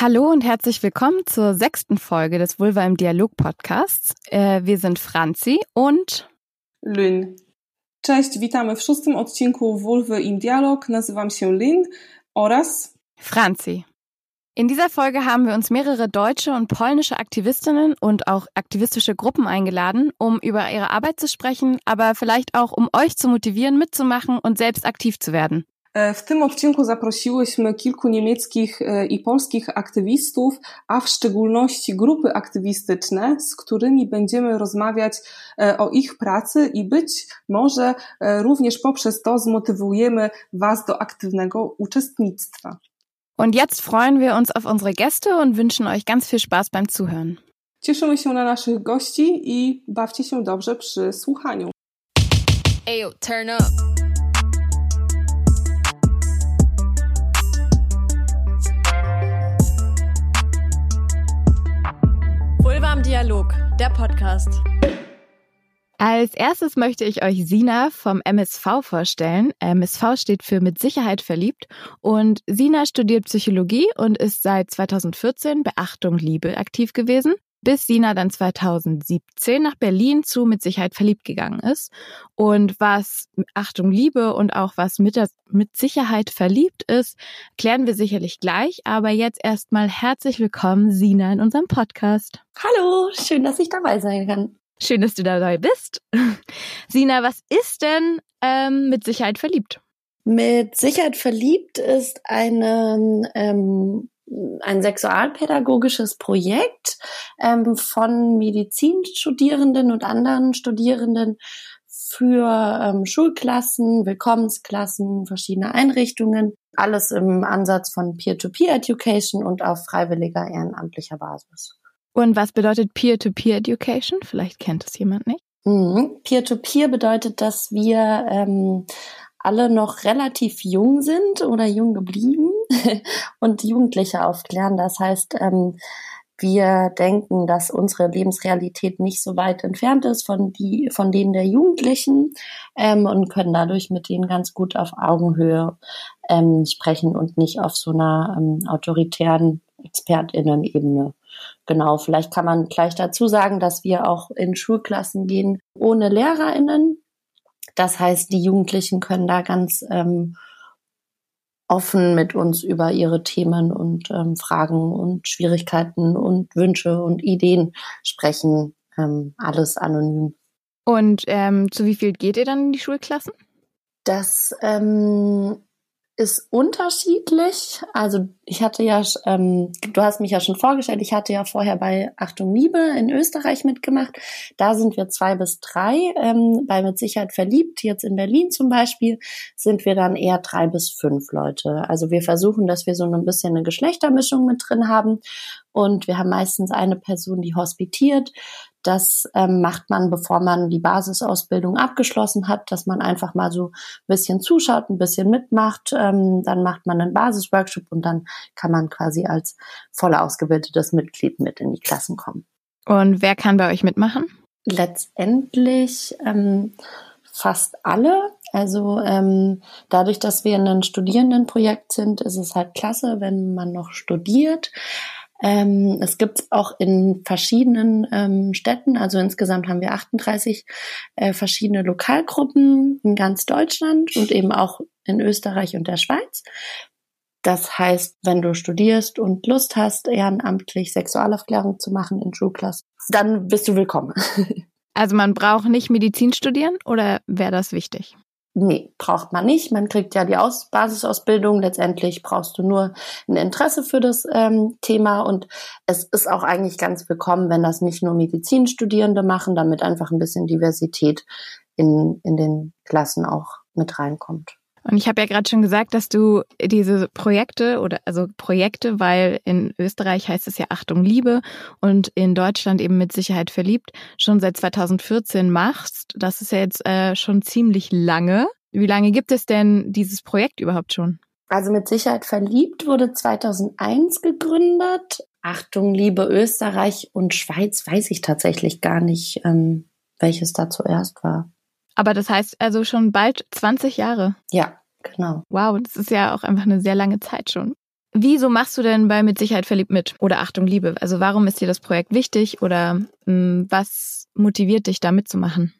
Hallo und herzlich willkommen zur sechsten Folge des Vulva im Dialog Podcasts. Äh, wir sind Franzi und Lynn. Cześć, witamy w szóstym odcinku Vulva im Dialog. Nazywam się Lynn oraz Franzi. In dieser Folge haben wir uns mehrere deutsche und polnische Aktivistinnen und auch aktivistische Gruppen eingeladen, um über ihre Arbeit zu sprechen, aber vielleicht auch um euch zu motivieren, mitzumachen und selbst aktiv zu werden. E, w tym odcinku zaprosiłyśmy kilku niemieckich e, i polskich aktywistów, a w szczególności grupy aktywistyczne, z którymi będziemy rozmawiać e, o ich pracy i być może również poprzez to zmotywujemy Was do aktywnego uczestnictwa. Und jetzt freuen wir uns auf unsere Gäste und wünschen euch ganz viel Spaß beim Zuhören. Cieszymy się na naszych gości i bawcie się dobrze przy słuchaniu. Ayo, turn up. Der Podcast. Als erstes möchte ich euch Sina vom MSV vorstellen. MSV steht für mit Sicherheit verliebt und Sina studiert Psychologie und ist seit 2014 Beachtung Liebe aktiv gewesen, bis Sina dann 2017 nach Berlin zu mit Sicherheit verliebt gegangen ist. Und was Achtung Liebe und auch was mit, der, mit Sicherheit verliebt ist, klären wir sicherlich gleich. Aber jetzt erstmal herzlich willkommen, Sina, in unserem Podcast. Hallo, schön, dass ich dabei sein kann. Schön, dass du dabei bist. Sina, was ist denn ähm, mit Sicherheit verliebt? Mit Sicherheit verliebt ist eine, ähm, ein sexualpädagogisches Projekt ähm, von Medizinstudierenden und anderen Studierenden für ähm, Schulklassen, Willkommensklassen, verschiedene Einrichtungen. Alles im Ansatz von Peer-to-Peer-Education und auf freiwilliger ehrenamtlicher Basis. Und was bedeutet Peer-to-Peer-Education? Vielleicht kennt es jemand nicht. Mhm. Peer-to-Peer bedeutet, dass wir ähm, alle noch relativ jung sind oder jung geblieben und Jugendliche aufklären. Das heißt, ähm, wir denken, dass unsere Lebensrealität nicht so weit entfernt ist von, die, von denen der Jugendlichen ähm, und können dadurch mit denen ganz gut auf Augenhöhe ähm, sprechen und nicht auf so einer ähm, autoritären ExpertInnen-Ebene. Genau, vielleicht kann man gleich dazu sagen, dass wir auch in Schulklassen gehen ohne LehrerInnen. Das heißt, die Jugendlichen können da ganz ähm, offen mit uns über ihre Themen und ähm, Fragen und Schwierigkeiten und Wünsche und Ideen sprechen. Ähm, alles anonym. Und ähm, zu wie viel geht ihr dann in die Schulklassen? Das ähm, ist unterschiedlich. Also ich hatte ja, ähm, du hast mich ja schon vorgestellt, ich hatte ja vorher bei Achtung Liebe in Österreich mitgemacht. Da sind wir zwei bis drei. Ähm, bei Mit Sicherheit verliebt, jetzt in Berlin zum Beispiel, sind wir dann eher drei bis fünf Leute. Also wir versuchen, dass wir so ein bisschen eine Geschlechtermischung mit drin haben. Und wir haben meistens eine Person, die hospitiert. Das ähm, macht man, bevor man die Basisausbildung abgeschlossen hat, dass man einfach mal so ein bisschen zuschaut, ein bisschen mitmacht. Ähm, dann macht man einen Basisworkshop und dann kann man quasi als voll ausgebildetes Mitglied mit in die Klassen kommen. Und wer kann bei euch mitmachen? Letztendlich ähm, fast alle. Also ähm, dadurch, dass wir in einem Studierendenprojekt sind, ist es halt klasse, wenn man noch studiert. Ähm, es gibt auch in verschiedenen ähm, Städten, also insgesamt haben wir 38 äh, verschiedene Lokalgruppen in ganz Deutschland und eben auch in Österreich und der Schweiz. Das heißt, wenn du studierst und Lust hast, ehrenamtlich Sexualaufklärung zu machen in Schulklassen, dann bist du willkommen. Also man braucht nicht Medizin studieren oder wäre das wichtig? Nee, braucht man nicht. Man kriegt ja die Aus Basisausbildung. Letztendlich brauchst du nur ein Interesse für das ähm, Thema. Und es ist auch eigentlich ganz willkommen, wenn das nicht nur Medizinstudierende machen, damit einfach ein bisschen Diversität in, in den Klassen auch mit reinkommt. Und ich habe ja gerade schon gesagt, dass du diese Projekte oder also Projekte, weil in Österreich heißt es ja Achtung Liebe und in Deutschland eben mit Sicherheit verliebt, schon seit 2014 machst. Das ist ja jetzt äh, schon ziemlich lange. Wie lange gibt es denn dieses Projekt überhaupt schon? Also mit Sicherheit verliebt wurde 2001 gegründet. Achtung Liebe Österreich und Schweiz weiß ich tatsächlich gar nicht, ähm, welches da zuerst war. Aber das heißt also schon bald 20 Jahre. Ja, genau. Wow, das ist ja auch einfach eine sehr lange Zeit schon. Wieso machst du denn bei Mit Sicherheit verliebt mit? Oder Achtung, Liebe? Also warum ist dir das Projekt wichtig oder mh, hm, was motiviert dich da mitzumachen?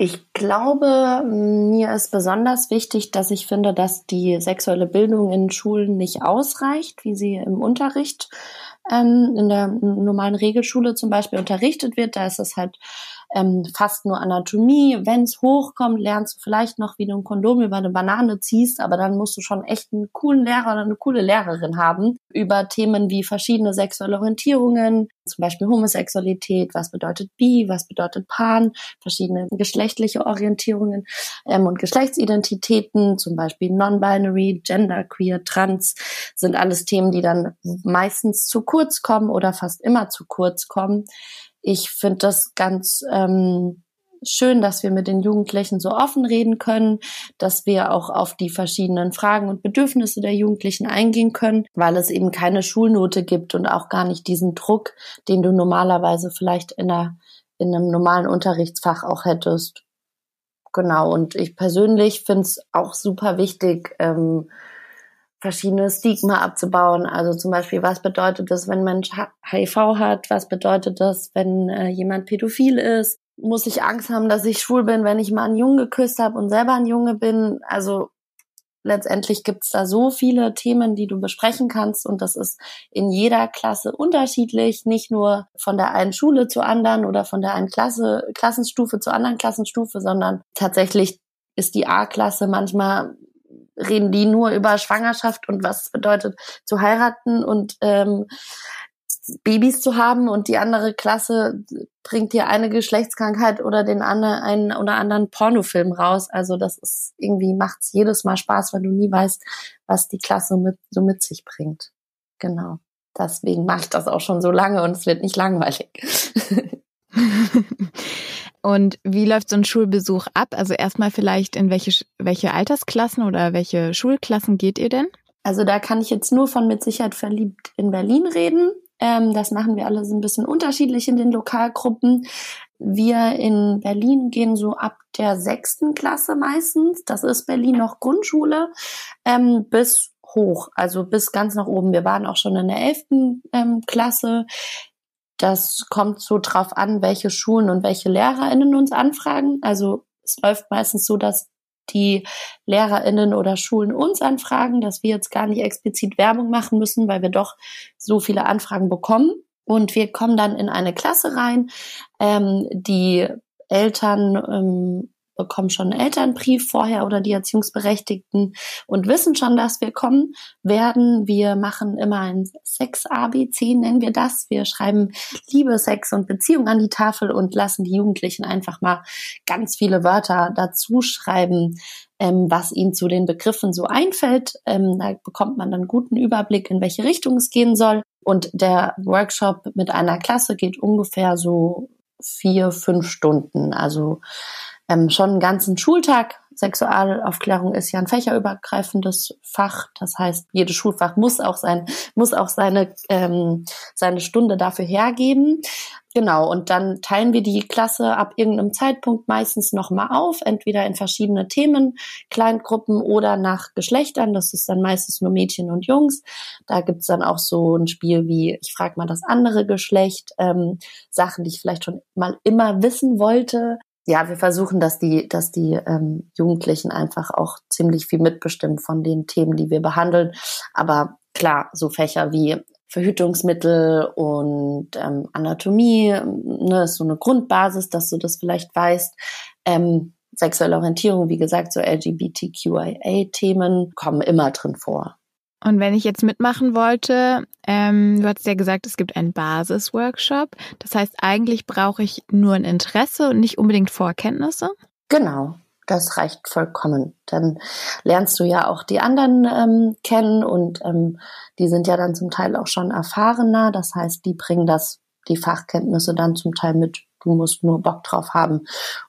Ich glaube, mir ist besonders wichtig, dass ich finde, dass die sexuelle Bildung in Schulen nicht ausreicht, wie sie im Unterricht ähm, in der normalen Regelschule zum Beispiel unterrichtet wird. Da ist es halt ähm, fast nur Anatomie. Wenn es hochkommt, lernst du vielleicht noch, wie du ein Kondom über eine Banane ziehst, aber dann musst du schon echt einen coolen Lehrer oder eine coole Lehrerin haben über Themen wie verschiedene sexuelle Orientierungen, zum Beispiel Homosexualität, was bedeutet Bi, was bedeutet Pan, verschiedene geschlechtliche Orientierungen ähm, und Geschlechtsidentitäten, zum Beispiel Non-Binary, Genderqueer, Trans, sind alles Themen, die dann meistens zu kurz kommen oder fast immer zu kurz kommen ich finde das ganz ähm, schön, dass wir mit den Jugendlichen so offen reden können, dass wir auch auf die verschiedenen Fragen und Bedürfnisse der Jugendlichen eingehen können, weil es eben keine Schulnote gibt und auch gar nicht diesen Druck, den du normalerweise vielleicht in, einer, in einem normalen Unterrichtsfach auch hättest. Genau, und ich persönlich finde es auch super wichtig, ähm, verschiedene Stigma abzubauen. Also zum Beispiel, was bedeutet das, wenn Mensch HIV hat? Was bedeutet das, wenn äh, jemand pädophil ist? Muss ich Angst haben, dass ich schwul bin, wenn ich mal einen Jungen geküsst habe und selber ein Junge bin? Also letztendlich gibt's da so viele Themen, die du besprechen kannst und das ist in jeder Klasse unterschiedlich, nicht nur von der einen Schule zur anderen oder von der einen Klasse, Klassenstufe zur anderen Klassenstufe, sondern tatsächlich ist die A-Klasse manchmal reden die nur über Schwangerschaft und was es bedeutet zu heiraten und ähm, Babys zu haben und die andere Klasse bringt dir eine Geschlechtskrankheit oder den anderen einen oder anderen Pornofilm raus. Also das ist irgendwie macht's jedes Mal Spaß, weil du nie weißt, was die Klasse mit, so mit sich bringt. Genau. Deswegen mache ich das auch schon so lange und es wird nicht langweilig. Und wie läuft so ein Schulbesuch ab? Also erstmal vielleicht in welche, welche Altersklassen oder welche Schulklassen geht ihr denn? Also da kann ich jetzt nur von mit Sicherheit verliebt in Berlin reden. Ähm, das machen wir alle so ein bisschen unterschiedlich in den Lokalgruppen. Wir in Berlin gehen so ab der sechsten Klasse meistens. Das ist Berlin noch Grundschule ähm, bis hoch, also bis ganz nach oben. Wir waren auch schon in der elften ähm, Klasse. Das kommt so drauf an, welche Schulen und welche LehrerInnen uns anfragen. Also es läuft meistens so, dass die LehrerInnen oder Schulen uns anfragen, dass wir jetzt gar nicht explizit Werbung machen müssen, weil wir doch so viele Anfragen bekommen. Und wir kommen dann in eine Klasse rein. Ähm, die Eltern ähm, bekommen schon einen Elternbrief vorher oder die Erziehungsberechtigten und wissen schon, dass wir kommen werden. Wir machen immer ein Sex-ABC, nennen wir das. Wir schreiben Liebe, Sex und Beziehung an die Tafel und lassen die Jugendlichen einfach mal ganz viele Wörter dazu schreiben, ähm, was ihnen zu den Begriffen so einfällt. Ähm, da bekommt man dann guten Überblick, in welche Richtung es gehen soll. Und der Workshop mit einer Klasse geht ungefähr so vier, fünf Stunden. Also ähm, schon einen ganzen Schultag. Sexualaufklärung ist ja ein fächerübergreifendes Fach. Das heißt, jedes Schulfach muss auch sein, muss auch seine, ähm, seine Stunde dafür hergeben. Genau. Und dann teilen wir die Klasse ab irgendeinem Zeitpunkt meistens nochmal auf, entweder in verschiedene Themen, Kleingruppen oder nach Geschlechtern. Das ist dann meistens nur Mädchen und Jungs. Da gibt's dann auch so ein Spiel wie, ich frage mal das andere Geschlecht, ähm, Sachen, die ich vielleicht schon mal immer wissen wollte ja, wir versuchen, dass die, dass die ähm, Jugendlichen einfach auch ziemlich viel mitbestimmen von den Themen, die wir behandeln. Aber klar, so Fächer wie Verhütungsmittel und ähm, Anatomie, ne, ist so eine Grundbasis, dass du das vielleicht weißt. Ähm, sexuelle Orientierung, wie gesagt, so LGBTQIA-Themen kommen immer drin vor. Und wenn ich jetzt mitmachen wollte, ähm, du hast ja gesagt, es gibt einen Basisworkshop. Das heißt, eigentlich brauche ich nur ein Interesse und nicht unbedingt Vorkenntnisse. Genau, das reicht vollkommen. Dann lernst du ja auch die anderen ähm, kennen und ähm, die sind ja dann zum Teil auch schon erfahrener. Das heißt, die bringen das, die Fachkenntnisse dann zum Teil mit. Du musst nur Bock drauf haben.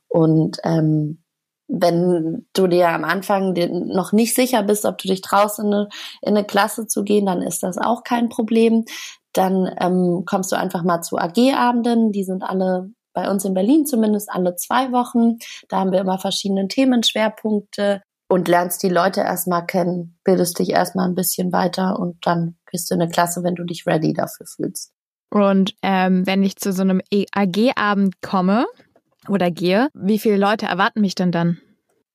Und ähm, wenn du dir am Anfang noch nicht sicher bist, ob du dich traust, in eine, in eine Klasse zu gehen, dann ist das auch kein Problem. Dann ähm, kommst du einfach mal zu AG-Abenden. Die sind alle bei uns in Berlin zumindest alle zwei Wochen. Da haben wir immer verschiedene Themenschwerpunkte. und lernst die Leute erstmal kennen, bildest dich erstmal ein bisschen weiter und dann gehst du in eine Klasse, wenn du dich ready dafür fühlst. Und ähm, wenn ich zu so einem AG-Abend komme oder gehe, wie viele Leute erwarten mich denn dann?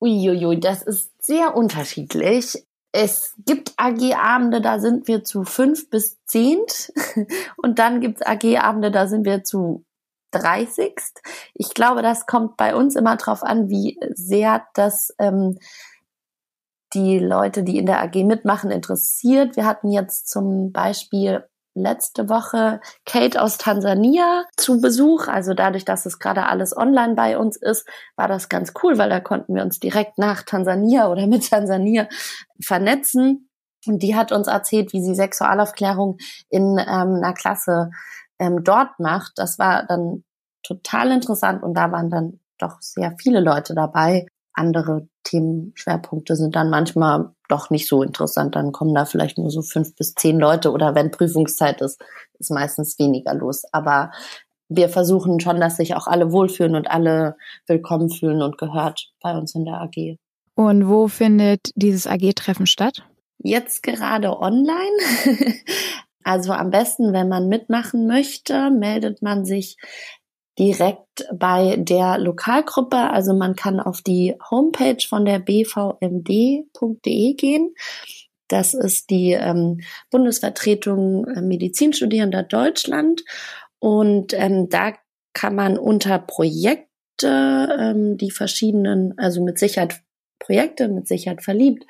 Uiuiui, das ist sehr unterschiedlich. Es gibt AG-Abende, da sind wir zu fünf bis zehn. Und dann gibt es AG-Abende, da sind wir zu 30. Ich glaube, das kommt bei uns immer drauf an, wie sehr das ähm, die Leute, die in der AG mitmachen, interessiert. Wir hatten jetzt zum Beispiel letzte Woche Kate aus Tansania zu Besuch. Also dadurch, dass es gerade alles online bei uns ist, war das ganz cool, weil da konnten wir uns direkt nach Tansania oder mit Tansania vernetzen. Und die hat uns erzählt, wie sie Sexualaufklärung in ähm, einer Klasse ähm, dort macht. Das war dann total interessant und da waren dann doch sehr viele Leute dabei. Andere Themenschwerpunkte sind dann manchmal doch nicht so interessant. Dann kommen da vielleicht nur so fünf bis zehn Leute oder wenn Prüfungszeit ist, ist meistens weniger los. Aber wir versuchen schon, dass sich auch alle wohlfühlen und alle willkommen fühlen und gehört bei uns in der AG. Und wo findet dieses AG-Treffen statt? Jetzt gerade online. also am besten, wenn man mitmachen möchte, meldet man sich direkt bei der Lokalgruppe. Also man kann auf die Homepage von der bvmd.de gehen. Das ist die ähm, Bundesvertretung äh, Medizinstudierender Deutschland. Und ähm, da kann man unter Projekte ähm, die verschiedenen, also mit Sicherheit Projekte, mit Sicherheit verliebt,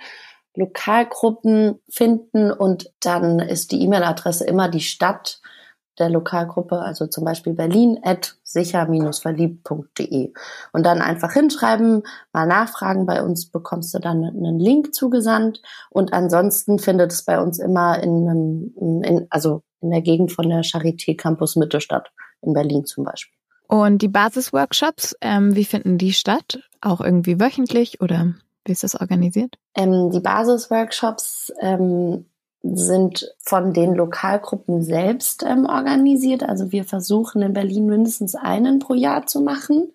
Lokalgruppen finden und dann ist die E-Mail-Adresse immer die Stadt der Lokalgruppe, also zum Beispiel Berlin at sicher-verliebt.de und dann einfach hinschreiben, mal nachfragen. Bei uns bekommst du dann einen Link zugesandt und ansonsten findet es bei uns immer in, einem, in also in der Gegend von der Charité Campus Mitte statt, in Berlin zum Beispiel. Und die Basisworkshops, ähm, wie finden die statt? Auch irgendwie wöchentlich oder wie ist das organisiert? Ähm, die Basisworkshops ähm, sind von den Lokalgruppen selbst ähm, organisiert. Also wir versuchen in Berlin mindestens einen pro Jahr zu machen.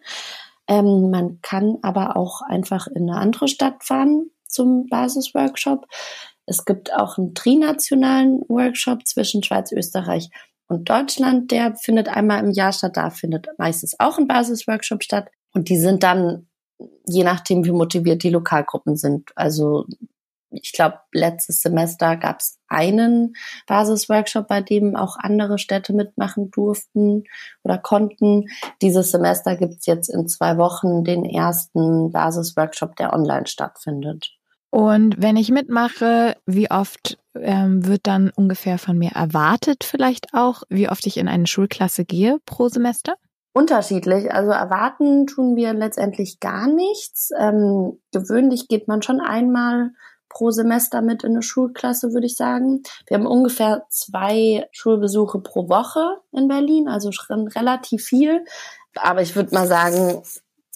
Ähm, man kann aber auch einfach in eine andere Stadt fahren zum Basisworkshop. Es gibt auch einen trinationalen Workshop zwischen Schweiz, Österreich und Deutschland. Der findet einmal im Jahr statt. Da findet meistens auch ein Basisworkshop statt. Und die sind dann, je nachdem, wie motiviert die Lokalgruppen sind. Also ich glaube, letztes Semester gab es einen Basisworkshop, bei dem auch andere Städte mitmachen durften oder konnten. Dieses Semester gibt es jetzt in zwei Wochen den ersten Basisworkshop, der online stattfindet. Und wenn ich mitmache, wie oft ähm, wird dann ungefähr von mir erwartet, vielleicht auch, wie oft ich in eine Schulklasse gehe pro Semester? Unterschiedlich. Also erwarten tun wir letztendlich gar nichts. Ähm, gewöhnlich geht man schon einmal pro Semester mit in eine Schulklasse, würde ich sagen. Wir haben ungefähr zwei Schulbesuche pro Woche in Berlin, also schon relativ viel. Aber ich würde mal sagen,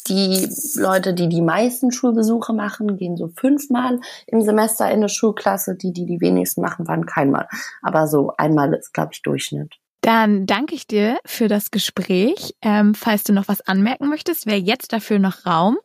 die Leute, die die meisten Schulbesuche machen, gehen so fünfmal im Semester in eine Schulklasse. Die, die die wenigsten machen, waren keinmal. Aber so einmal ist, glaube ich, Durchschnitt. Dann danke ich dir für das Gespräch. Ähm, falls du noch was anmerken möchtest, wäre jetzt dafür noch Raum.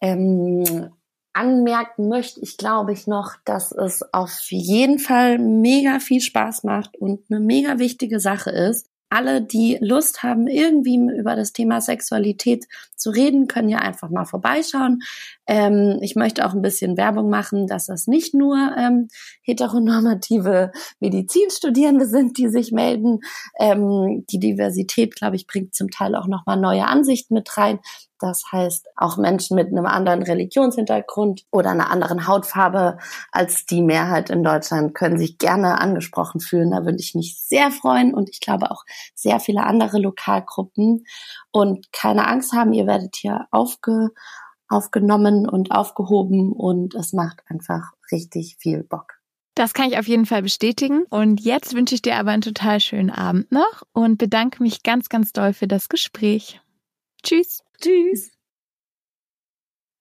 Ähm, anmerken möchte ich, glaube ich, noch, dass es auf jeden Fall mega viel Spaß macht und eine mega wichtige Sache ist. Alle, die Lust haben, irgendwie über das Thema Sexualität zu reden, können ja einfach mal vorbeischauen. Ähm, ich möchte auch ein bisschen Werbung machen, dass das nicht nur ähm, heteronormative Medizinstudierende sind, die sich melden. Ähm, die Diversität, glaube ich, bringt zum Teil auch nochmal neue Ansichten mit rein. Das heißt, auch Menschen mit einem anderen Religionshintergrund oder einer anderen Hautfarbe als die Mehrheit in Deutschland können sich gerne angesprochen fühlen. Da würde ich mich sehr freuen und ich glaube auch sehr viele andere Lokalgruppen. Und keine Angst haben, ihr werdet hier aufge aufgenommen und aufgehoben und es macht einfach richtig viel Bock. Das kann ich auf jeden Fall bestätigen. Und jetzt wünsche ich dir aber einen total schönen Abend noch und bedanke mich ganz, ganz doll für das Gespräch. Tschüss. Tschüss.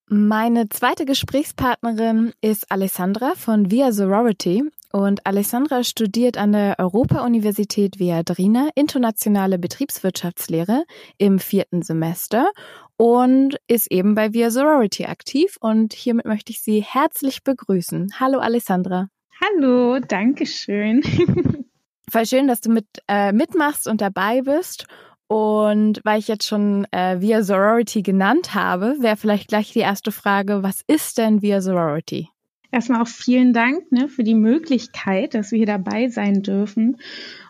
Meine zweite Gesprächspartnerin ist Alessandra von Via Sorority und Alessandra studiert an der Europa-Universität Viadrina internationale Betriebswirtschaftslehre im vierten Semester und ist eben bei Via Sorority aktiv und hiermit möchte ich Sie herzlich begrüßen. Hallo Alessandra. Hallo, danke schön. Voll schön, dass du mit äh, mitmachst und dabei bist. Und weil ich jetzt schon äh, Via Sorority genannt habe, wäre vielleicht gleich die erste Frage, was ist denn Via Sorority? Erstmal auch vielen Dank ne, für die Möglichkeit, dass wir hier dabei sein dürfen.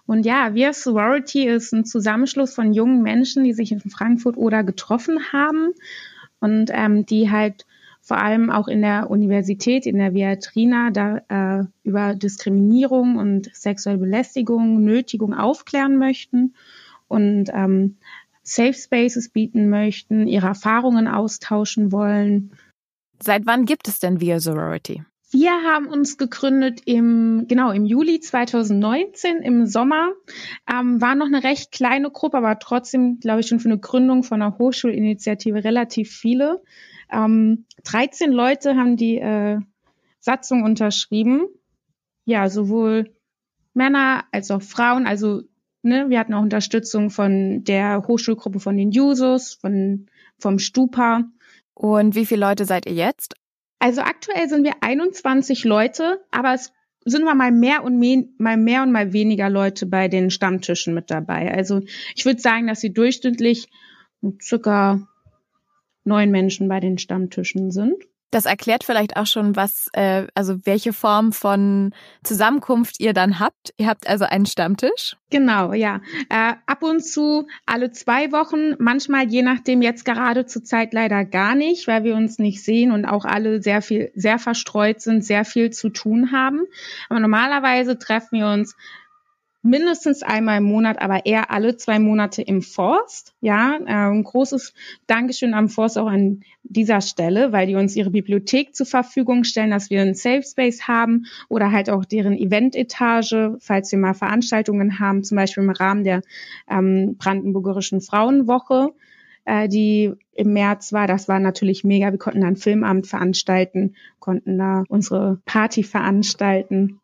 Und ja, Via Sorority ist ein Zusammenschluss von jungen Menschen, die sich in Frankfurt oder getroffen haben und ähm, die halt vor allem auch in der Universität, in der Viatrina, da äh, über Diskriminierung und sexuelle Belästigung, Nötigung aufklären möchten und ähm, Safe Spaces bieten möchten, ihre Erfahrungen austauschen wollen. Seit wann gibt es denn Via Sorority? Wir haben uns gegründet im, genau, im Juli 2019, im Sommer. Ähm, war noch eine recht kleine Gruppe, aber trotzdem, glaube ich, schon für eine Gründung von einer Hochschulinitiative relativ viele. Ähm, 13 Leute haben die äh, Satzung unterschrieben. Ja, sowohl Männer als auch Frauen, also Ne, wir hatten auch Unterstützung von der Hochschulgruppe von den Jusos, von, vom Stupa. Und wie viele Leute seid ihr jetzt? Also aktuell sind wir 21 Leute, aber es sind mal mehr und mehr, mal mehr und mal weniger Leute bei den Stammtischen mit dabei. Also ich würde sagen, dass sie durchschnittlich circa neun Menschen bei den Stammtischen sind. Das erklärt vielleicht auch schon, was, äh, also welche Form von Zusammenkunft ihr dann habt. Ihr habt also einen Stammtisch. Genau, ja. Äh, ab und zu alle zwei Wochen, manchmal je nachdem jetzt gerade zur Zeit leider gar nicht, weil wir uns nicht sehen und auch alle sehr viel, sehr verstreut sind, sehr viel zu tun haben. Aber normalerweise treffen wir uns mindestens einmal im Monat, aber eher alle zwei Monate im Forst. Ja, äh, ein großes Dankeschön am Forst auch an dieser Stelle, weil die uns ihre Bibliothek zur Verfügung stellen, dass wir einen Safe Space haben oder halt auch deren Eventetage, falls wir mal Veranstaltungen haben, zum Beispiel im Rahmen der ähm, Brandenburgerischen Frauenwoche äh, die im März war. Das war natürlich mega. Wir konnten dann Filmabend veranstalten, konnten da unsere Party veranstalten.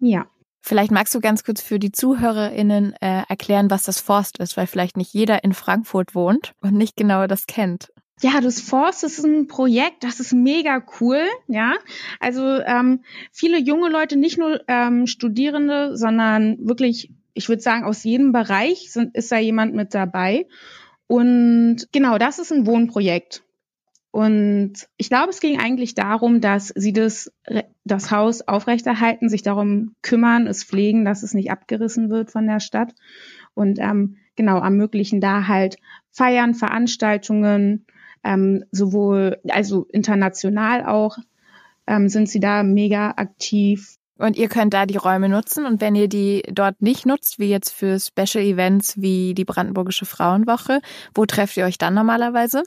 Ja. Vielleicht magst du ganz kurz für die ZuhörerInnen äh, erklären, was das Forst ist, weil vielleicht nicht jeder in Frankfurt wohnt und nicht genau das kennt. Ja, das Forst ist ein Projekt, das ist mega cool, ja. Also ähm, viele junge Leute, nicht nur ähm, Studierende, sondern wirklich, ich würde sagen, aus jedem Bereich sind, ist da jemand mit dabei. Und genau, das ist ein Wohnprojekt. Und ich glaube, es ging eigentlich darum, dass sie das, das Haus aufrechterhalten, sich darum kümmern, es pflegen, dass es nicht abgerissen wird von der Stadt. Und ähm, genau, ermöglichen da halt Feiern, Veranstaltungen, ähm, sowohl, also international auch, ähm, sind sie da mega aktiv. Und ihr könnt da die Räume nutzen und wenn ihr die dort nicht nutzt, wie jetzt für Special Events wie die Brandenburgische Frauenwoche, wo trefft ihr euch dann normalerweise?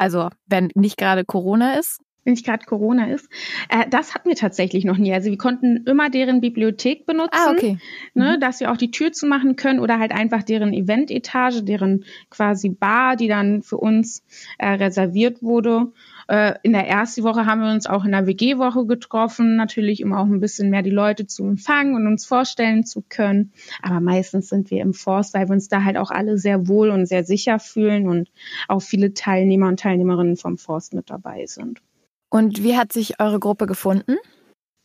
Also wenn nicht gerade Corona ist? Wenn nicht gerade Corona ist. Äh, das hatten wir tatsächlich noch nie. Also wir konnten immer deren Bibliothek benutzen, ah, okay. ne, mhm. dass wir auch die Tür zumachen können oder halt einfach deren Eventetage, deren quasi Bar, die dann für uns äh, reserviert wurde. Äh, in der ersten Woche haben wir uns auch in der WG-Woche getroffen, natürlich um auch ein bisschen mehr die Leute zu empfangen und uns vorstellen zu können. Aber meistens sind wir im Forst, weil wir uns da halt auch alle sehr wohl und sehr sicher fühlen und auch viele Teilnehmer und Teilnehmerinnen vom Forst mit dabei sind. Und wie hat sich eure Gruppe gefunden?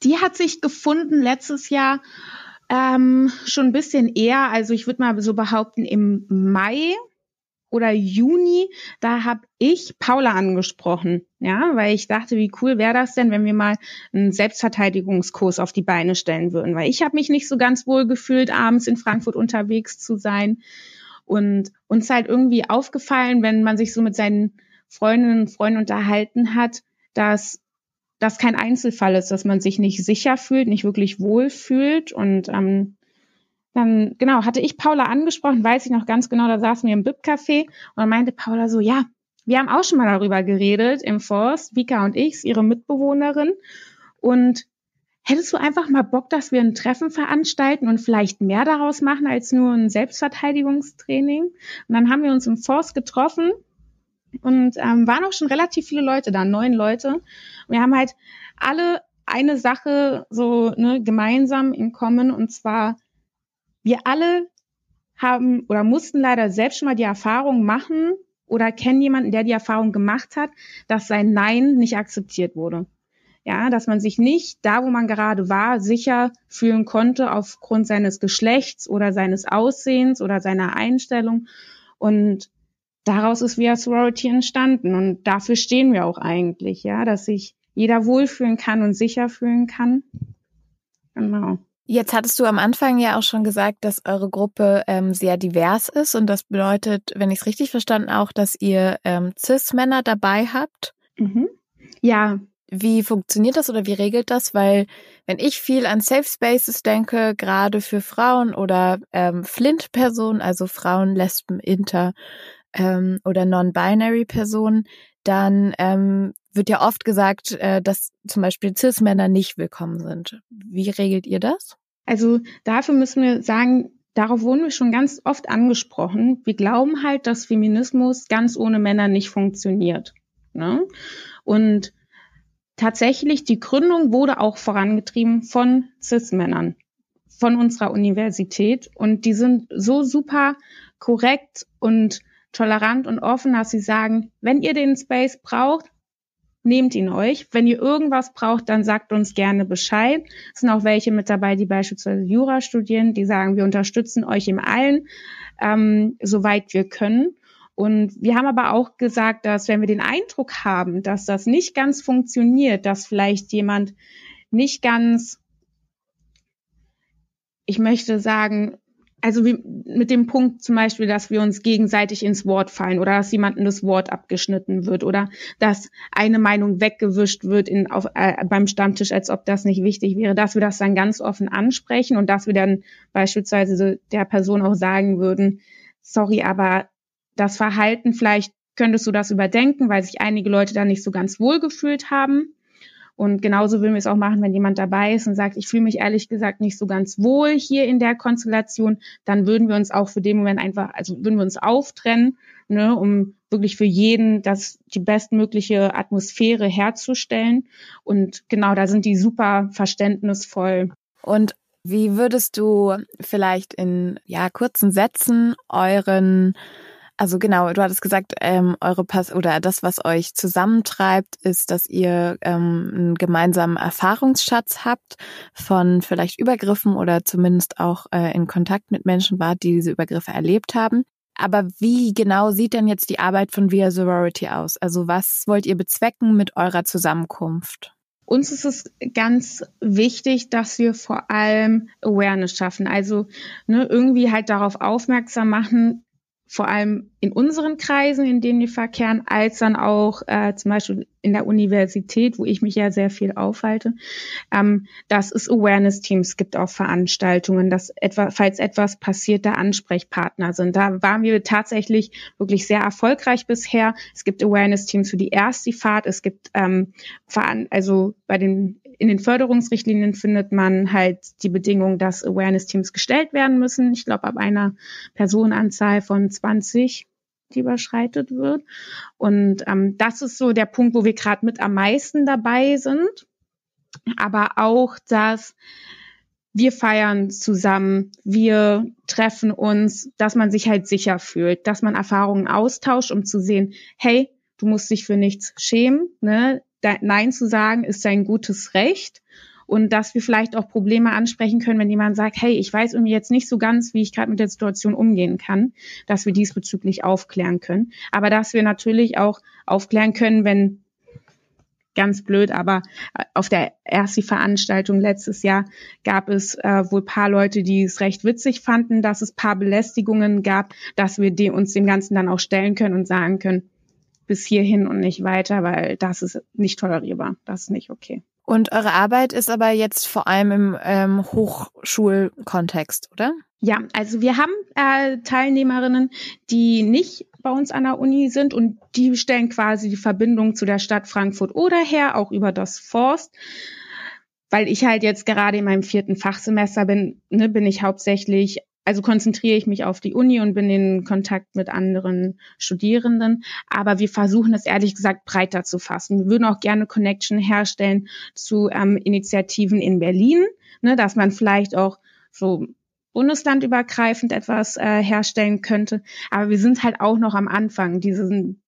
Die hat sich gefunden letztes Jahr ähm, schon ein bisschen eher. Also ich würde mal so behaupten, im Mai oder Juni, da habe ich Paula angesprochen, ja, weil ich dachte, wie cool wäre das denn, wenn wir mal einen Selbstverteidigungskurs auf die Beine stellen würden, weil ich habe mich nicht so ganz wohl gefühlt, abends in Frankfurt unterwegs zu sein und uns halt irgendwie aufgefallen, wenn man sich so mit seinen Freundinnen und Freunden unterhalten hat, dass das kein Einzelfall ist, dass man sich nicht sicher fühlt, nicht wirklich wohl fühlt und ähm, dann, genau, hatte ich Paula angesprochen, weiß ich noch ganz genau, da saßen wir im BIP-Café und dann meinte Paula so, ja, wir haben auch schon mal darüber geredet im Forst, Vika und ich, ihre Mitbewohnerin. Und hättest du einfach mal Bock, dass wir ein Treffen veranstalten und vielleicht mehr daraus machen als nur ein Selbstverteidigungstraining? Und dann haben wir uns im Forst getroffen und ähm, waren auch schon relativ viele Leute da, neun Leute. Wir haben halt alle eine Sache so ne, gemeinsam in Kommen und zwar wir alle haben oder mussten leider selbst schon mal die Erfahrung machen oder kennen jemanden, der die Erfahrung gemacht hat, dass sein Nein nicht akzeptiert wurde. Ja, dass man sich nicht da, wo man gerade war, sicher fühlen konnte aufgrund seines Geschlechts oder seines Aussehens oder seiner Einstellung. Und daraus ist Via Sorority entstanden. Und dafür stehen wir auch eigentlich, ja, dass sich jeder wohlfühlen kann und sicher fühlen kann. Genau. Jetzt hattest du am Anfang ja auch schon gesagt, dass eure Gruppe ähm, sehr divers ist und das bedeutet, wenn ich es richtig verstanden, auch, dass ihr ähm, Cis-Männer dabei habt. Mhm. Ja. Wie funktioniert das oder wie regelt das? Weil wenn ich viel an Safe Spaces denke, gerade für Frauen oder ähm, Flint-Personen, also Frauen, Lesben, Inter ähm, oder Non-Binary-Personen, dann ähm, wird ja oft gesagt, äh, dass zum Beispiel Cis-Männer nicht willkommen sind. Wie regelt ihr das? Also dafür müssen wir sagen, darauf wurden wir schon ganz oft angesprochen. Wir glauben halt, dass Feminismus ganz ohne Männer nicht funktioniert. Ne? Und tatsächlich, die Gründung wurde auch vorangetrieben von Cis-Männern von unserer Universität. Und die sind so super korrekt und tolerant und offen, dass sie sagen, wenn ihr den Space braucht, nehmt ihn euch. Wenn ihr irgendwas braucht, dann sagt uns gerne Bescheid. Es sind auch welche mit dabei, die beispielsweise Jura studieren, die sagen, wir unterstützen euch im allen, ähm, soweit wir können. Und wir haben aber auch gesagt, dass wenn wir den Eindruck haben, dass das nicht ganz funktioniert, dass vielleicht jemand nicht ganz, ich möchte sagen, also wie mit dem Punkt zum Beispiel, dass wir uns gegenseitig ins Wort fallen oder dass jemandem das Wort abgeschnitten wird oder dass eine Meinung weggewischt wird in, auf, äh, beim Stammtisch, als ob das nicht wichtig wäre, dass wir das dann ganz offen ansprechen und dass wir dann beispielsweise der Person auch sagen würden, sorry, aber das Verhalten, vielleicht könntest du das überdenken, weil sich einige Leute da nicht so ganz wohl gefühlt haben. Und genauso würden wir es auch machen, wenn jemand dabei ist und sagt, ich fühle mich ehrlich gesagt nicht so ganz wohl hier in der Konstellation, dann würden wir uns auch für den Moment einfach, also würden wir uns auftrennen, ne, um wirklich für jeden das die bestmögliche Atmosphäre herzustellen. Und genau, da sind die super verständnisvoll. Und wie würdest du vielleicht in ja kurzen Sätzen euren also genau, du hattest gesagt, ähm, eure Pass oder das, was euch zusammentreibt, ist, dass ihr ähm, einen gemeinsamen Erfahrungsschatz habt von vielleicht Übergriffen oder zumindest auch äh, in Kontakt mit Menschen wart, die diese Übergriffe erlebt haben. Aber wie genau sieht denn jetzt die Arbeit von Via Sorority aus? Also was wollt ihr bezwecken mit eurer Zusammenkunft? Uns ist es ganz wichtig, dass wir vor allem Awareness schaffen. Also ne, irgendwie halt darauf aufmerksam machen, vor allem in unseren Kreisen, in denen wir verkehren, als dann auch äh, zum Beispiel in der Universität, wo ich mich ja sehr viel aufhalte, ähm, dass es Awareness-Teams gibt auf Veranstaltungen, dass etwa, falls etwas passiert, da Ansprechpartner sind. Da waren wir tatsächlich wirklich sehr erfolgreich bisher. Es gibt Awareness-Teams für die erste Fahrt, es gibt ähm, also bei den in den Förderungsrichtlinien findet man halt die Bedingung, dass Awareness-Teams gestellt werden müssen. Ich glaube, ab einer Personenanzahl von 20 die überschreitet wird. Und ähm, das ist so der Punkt, wo wir gerade mit am meisten dabei sind. Aber auch, dass wir feiern zusammen, wir treffen uns, dass man sich halt sicher fühlt, dass man Erfahrungen austauscht, um zu sehen, hey, du musst dich für nichts schämen. Ne? Nein zu sagen ist ein gutes Recht und dass wir vielleicht auch Probleme ansprechen können, wenn jemand sagt, hey, ich weiß irgendwie jetzt nicht so ganz, wie ich gerade mit der Situation umgehen kann, dass wir diesbezüglich aufklären können. Aber dass wir natürlich auch aufklären können, wenn ganz blöd, aber äh, auf der ersten Veranstaltung letztes Jahr gab es äh, wohl paar Leute, die es recht witzig fanden, dass es paar Belästigungen gab, dass wir die, uns dem Ganzen dann auch stellen können und sagen können, bis hierhin und nicht weiter, weil das ist nicht tolerierbar. Das ist nicht okay. Und eure Arbeit ist aber jetzt vor allem im ähm, Hochschulkontext, oder? Ja, also wir haben äh, Teilnehmerinnen, die nicht bei uns an der Uni sind und die stellen quasi die Verbindung zu der Stadt Frankfurt oder her, auch über das Forst. Weil ich halt jetzt gerade in meinem vierten Fachsemester bin, ne, bin ich hauptsächlich also konzentriere ich mich auf die Uni und bin in Kontakt mit anderen Studierenden. Aber wir versuchen es ehrlich gesagt breiter zu fassen. Wir würden auch gerne Connection herstellen zu ähm, Initiativen in Berlin, ne, dass man vielleicht auch so bundeslandübergreifend etwas äh, herstellen könnte. Aber wir sind halt auch noch am Anfang. Diesen,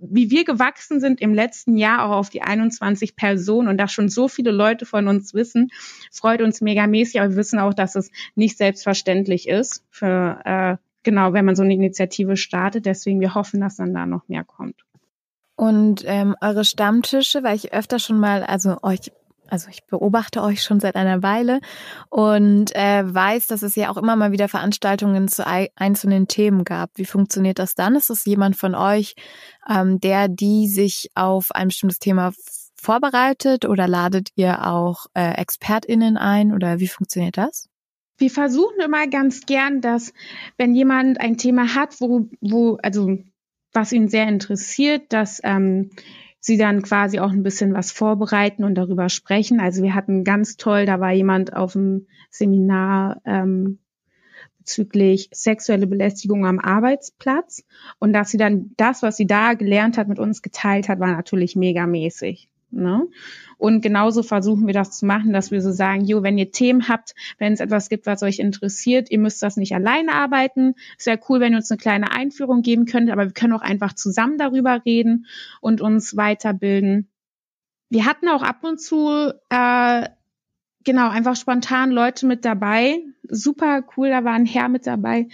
wie wir gewachsen sind im letzten Jahr auch auf die 21 Personen und da schon so viele Leute von uns wissen, freut uns megamäßig, aber wir wissen auch, dass es nicht selbstverständlich ist für, äh, genau, wenn man so eine Initiative startet. Deswegen, wir hoffen, dass dann da noch mehr kommt. Und ähm, eure Stammtische, weil ich öfter schon mal, also euch also ich beobachte euch schon seit einer Weile und äh, weiß, dass es ja auch immer mal wieder Veranstaltungen zu einzelnen Themen gab. Wie funktioniert das dann? Ist es jemand von euch, ähm, der die sich auf ein bestimmtes Thema vorbereitet oder ladet ihr auch äh, ExpertInnen ein oder wie funktioniert das? Wir versuchen immer ganz gern, dass wenn jemand ein Thema hat, wo, wo, also was ihn sehr interessiert, dass ähm, sie dann quasi auch ein bisschen was vorbereiten und darüber sprechen. Also wir hatten ganz toll, da war jemand auf dem Seminar ähm, bezüglich sexuelle Belästigung am Arbeitsplatz und dass sie dann das, was sie da gelernt hat, mit uns geteilt hat, war natürlich megamäßig. Ne? Und genauso versuchen wir das zu machen, dass wir so sagen, jo, wenn ihr Themen habt, wenn es etwas gibt, was euch interessiert, ihr müsst das nicht alleine arbeiten. Ist ja cool, wenn ihr uns eine kleine Einführung geben könnt, aber wir können auch einfach zusammen darüber reden und uns weiterbilden. Wir hatten auch ab und zu äh, genau einfach spontan Leute mit dabei. Super cool, da war ein Herr mit dabei,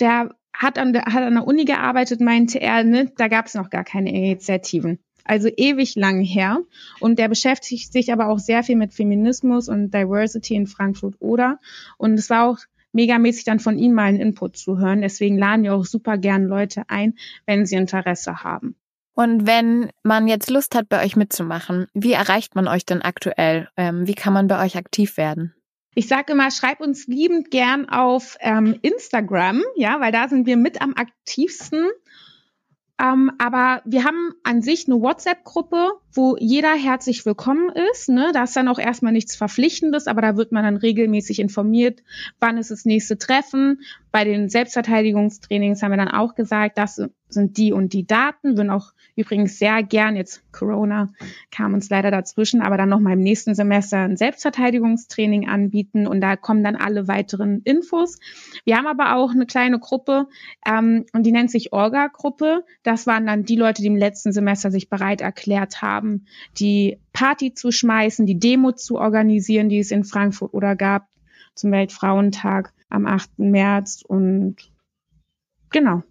der hat an der, hat an der Uni gearbeitet, meinte er, ne, da gab es noch gar keine Initiativen also ewig lang her. Und der beschäftigt sich aber auch sehr viel mit Feminismus und Diversity in Frankfurt oder. Und es war auch megamäßig dann von ihm mal einen Input zu hören. Deswegen laden wir auch super gern Leute ein, wenn sie Interesse haben. Und wenn man jetzt Lust hat, bei euch mitzumachen, wie erreicht man euch denn aktuell? Ähm, wie kann man bei euch aktiv werden? Ich sage immer, schreib uns liebend gern auf ähm, Instagram, ja, weil da sind wir mit am aktivsten. Ähm, aber wir haben an sich eine WhatsApp-Gruppe, wo jeder herzlich willkommen ist. Ne? Da ist dann auch erstmal nichts Verpflichtendes, aber da wird man dann regelmäßig informiert, wann ist das nächste Treffen. Bei den Selbstverteidigungstrainings haben wir dann auch gesagt, das sind die und die Daten, würden auch übrigens sehr gern, jetzt Corona kam uns leider dazwischen, aber dann nochmal im nächsten Semester ein Selbstverteidigungstraining anbieten und da kommen dann alle weiteren Infos. Wir haben aber auch eine kleine Gruppe ähm, und die nennt sich Orga-Gruppe. Das waren dann die Leute, die im letzten Semester sich bereit erklärt haben, die Party zu schmeißen, die Demo zu organisieren, die es in Frankfurt oder gab zum Weltfrauentag am 8. März und genau.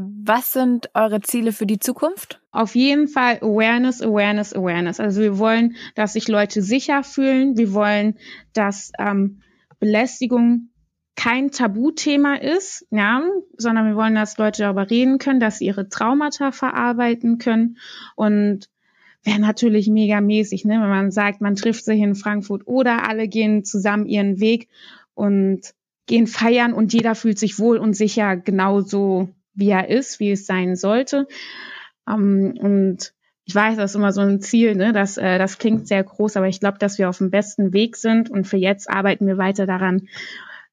Was sind eure Ziele für die Zukunft? Auf jeden Fall Awareness, Awareness, Awareness. Also wir wollen, dass sich Leute sicher fühlen. Wir wollen, dass ähm, Belästigung kein Tabuthema ist, ja, sondern wir wollen, dass Leute darüber reden können, dass sie ihre Traumata verarbeiten können und wäre natürlich mega mäßig, ne, wenn man sagt, man trifft sich in Frankfurt oder alle gehen zusammen ihren Weg und gehen feiern und jeder fühlt sich wohl und sicher genauso wie er ist, wie es sein sollte. Ähm, und ich weiß, das ist immer so ein Ziel, ne? das, äh, das klingt sehr groß, aber ich glaube, dass wir auf dem besten Weg sind und für jetzt arbeiten wir weiter daran,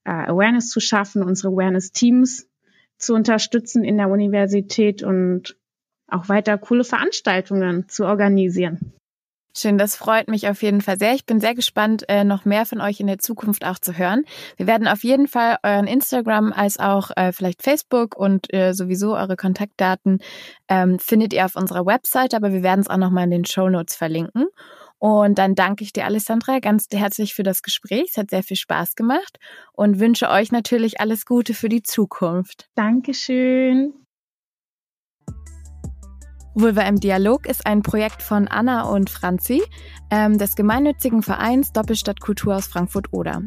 äh, Awareness zu schaffen, unsere Awareness-Teams zu unterstützen in der Universität und auch weiter coole Veranstaltungen zu organisieren. Schön, das freut mich auf jeden Fall sehr. Ich bin sehr gespannt, äh, noch mehr von euch in der Zukunft auch zu hören. Wir werden auf jeden Fall euren Instagram als auch äh, vielleicht Facebook und äh, sowieso eure Kontaktdaten ähm, findet ihr auf unserer Website, aber wir werden es auch nochmal in den Show Notes verlinken. Und dann danke ich dir, Alessandra, ganz herzlich für das Gespräch. Es hat sehr viel Spaß gemacht und wünsche euch natürlich alles Gute für die Zukunft. Dankeschön. Vulva im Dialog ist ein Projekt von Anna und Franzi ähm, des gemeinnützigen Vereins Doppelstadt Kultur aus Frankfurt-Oder.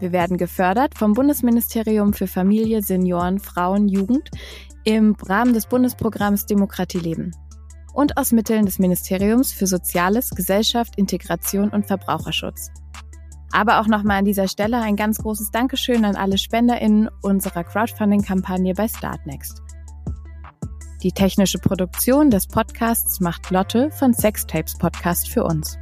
Wir werden gefördert vom Bundesministerium für Familie, Senioren, Frauen, Jugend im Rahmen des Bundesprogramms Demokratie leben und aus Mitteln des Ministeriums für Soziales, Gesellschaft, Integration und Verbraucherschutz. Aber auch nochmal an dieser Stelle ein ganz großes Dankeschön an alle SpenderInnen unserer Crowdfunding-Kampagne bei Startnext. Die technische Produktion des Podcasts macht Lotte von Sextapes Podcast für uns.